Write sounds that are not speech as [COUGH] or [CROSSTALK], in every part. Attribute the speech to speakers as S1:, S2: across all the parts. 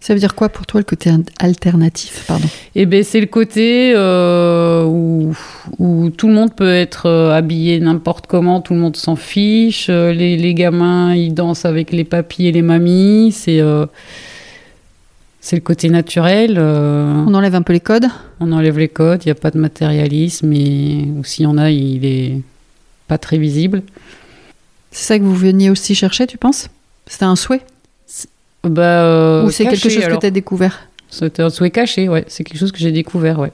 S1: Ça veut dire quoi pour toi le côté alternatif pardon?
S2: Eh ben c'est le côté euh, où, où, tout le monde peut être euh, habillé n'importe comment, tout le monde s'en fiche. Euh, les, les, gamins ils dansent avec les papis et les mamies. C'est euh, c'est le côté naturel. Euh,
S1: on enlève un peu les codes?
S2: On enlève les codes. Il n'y a pas de matérialisme et ou s'il y en a, il est pas très visible.
S1: C'est ça que vous veniez aussi chercher, tu penses? C'était un souhait?
S2: Bah, euh,
S1: Ou c'est quelque chose alors. que tu as découvert
S2: C'était un souhait caché, ouais. C'est quelque chose que j'ai découvert, ouais.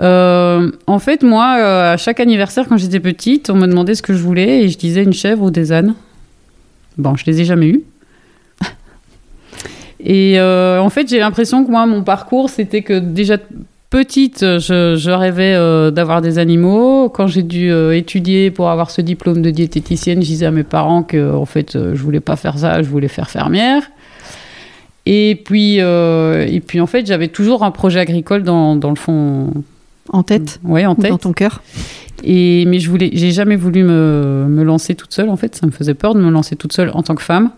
S2: Euh, en fait, moi, euh, à chaque anniversaire, quand j'étais petite, on me demandait ce que je voulais et je disais une chèvre ou des ânes. Bon, je les ai jamais eus. [LAUGHS] et en fait, j'ai l'impression que moi, mon parcours, c'était que déjà petite, je, je rêvais euh, d'avoir des animaux. Quand j'ai dû euh, étudier pour avoir ce diplôme de diététicienne, je disais à mes parents que en fait, euh, je voulais pas faire ça, je voulais faire fermière. Et puis, euh, et puis en fait, j'avais toujours un projet agricole dans, dans le fond.
S1: En tête
S2: Oui, en tête.
S1: Dans ton cœur
S2: Et, mais je voulais, j'ai jamais voulu me, me, lancer toute seule, en fait. Ça me faisait peur de me lancer toute seule en tant que femme.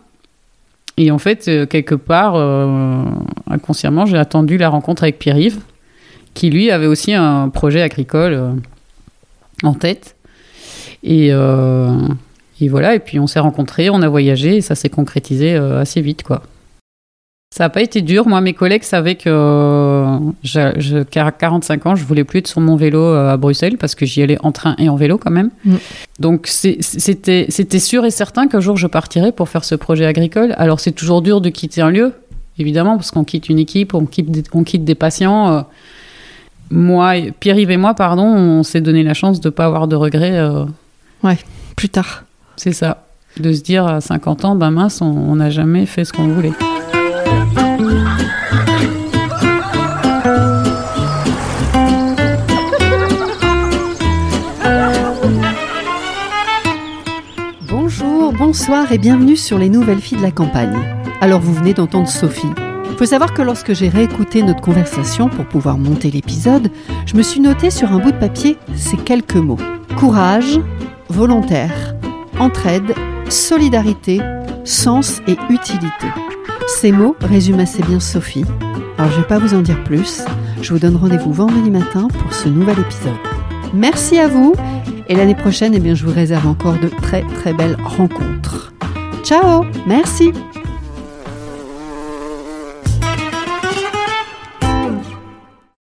S2: Et en fait, quelque part, euh, inconsciemment, j'ai attendu la rencontre avec Pierre-Yves, qui lui avait aussi un projet agricole euh, en tête. Et, euh, et, voilà, et puis on s'est rencontrés, on a voyagé, et ça s'est concrétisé euh, assez vite, quoi. Ça n'a pas été dur. Moi, mes collègues savaient que euh, je, je, qu'à 45 ans, je voulais plus être sur mon vélo euh, à Bruxelles parce que j'y allais en train et en vélo quand même. Mm. Donc, c'était, c'était sûr et certain qu'un jour je partirais pour faire ce projet agricole. Alors, c'est toujours dur de quitter un lieu, évidemment, parce qu'on quitte une équipe, on quitte des, on quitte des patients. Euh, moi, Pierre-Yves et moi, pardon, on s'est donné la chance de ne pas avoir de regrets. Euh...
S1: Ouais, plus tard.
S2: C'est ça. De se dire à 50 ans, ben mince, on n'a jamais fait ce qu'on voulait.
S1: Bonjour, bonsoir et bienvenue sur les nouvelles filles de la campagne. Alors vous venez d'entendre Sophie. Il faut savoir que lorsque j'ai réécouté notre conversation pour pouvoir monter l'épisode, je me suis noté sur un bout de papier ces quelques mots. Courage, volontaire, entraide, solidarité, sens et utilité. Ces mots résument assez bien Sophie. Alors je ne vais pas vous en dire plus. Je vous donne rendez-vous vendredi matin pour ce nouvel épisode. Merci à vous et l'année prochaine, eh bien, je vous réserve encore de très très belles rencontres. Ciao, merci.